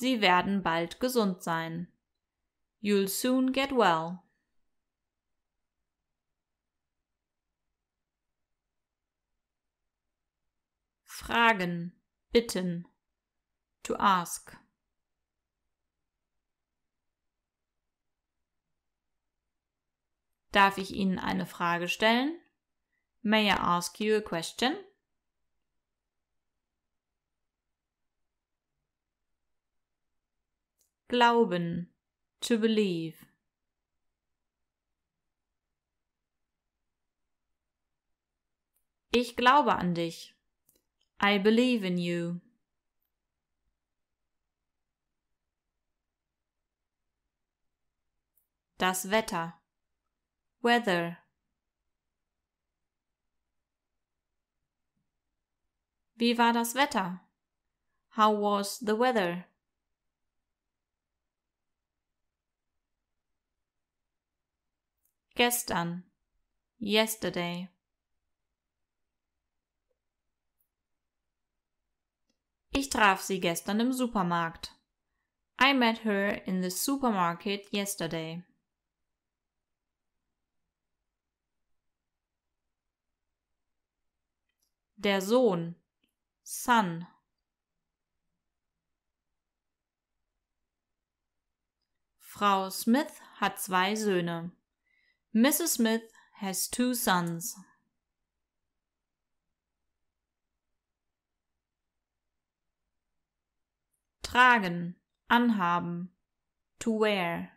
Sie werden bald gesund sein. You'll soon get well. Fragen, bitten. To ask. Darf ich Ihnen eine Frage stellen? May I ask you a question? Glauben. To believe. Ich glaube an dich. I believe in you. Das Wetter. Weather. Wie war das Wetter? How was the weather? Gestern. Yesterday. Ich traf sie gestern im Supermarkt. I met her in the supermarket yesterday. Der Sohn. Son. Frau Smith hat zwei Söhne. Mrs. Smith has two sons. Tragen, anhaben, to wear.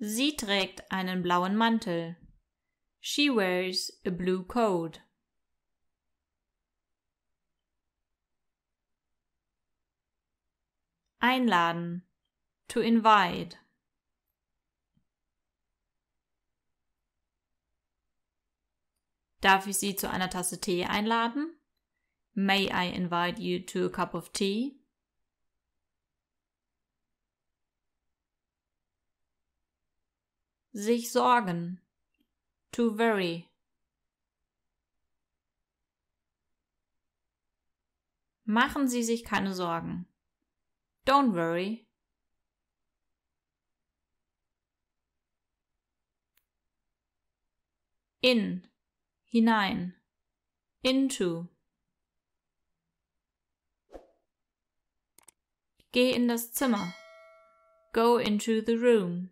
Sie trägt einen blauen Mantel. She wears a blue coat. Einladen, to invite. Darf ich Sie zu einer Tasse Tee einladen? May I invite you to a cup of tea? Sich sorgen. To worry. Machen Sie sich keine Sorgen. Don't worry. In. Hinein. Into. Geh in das Zimmer. Go into the room.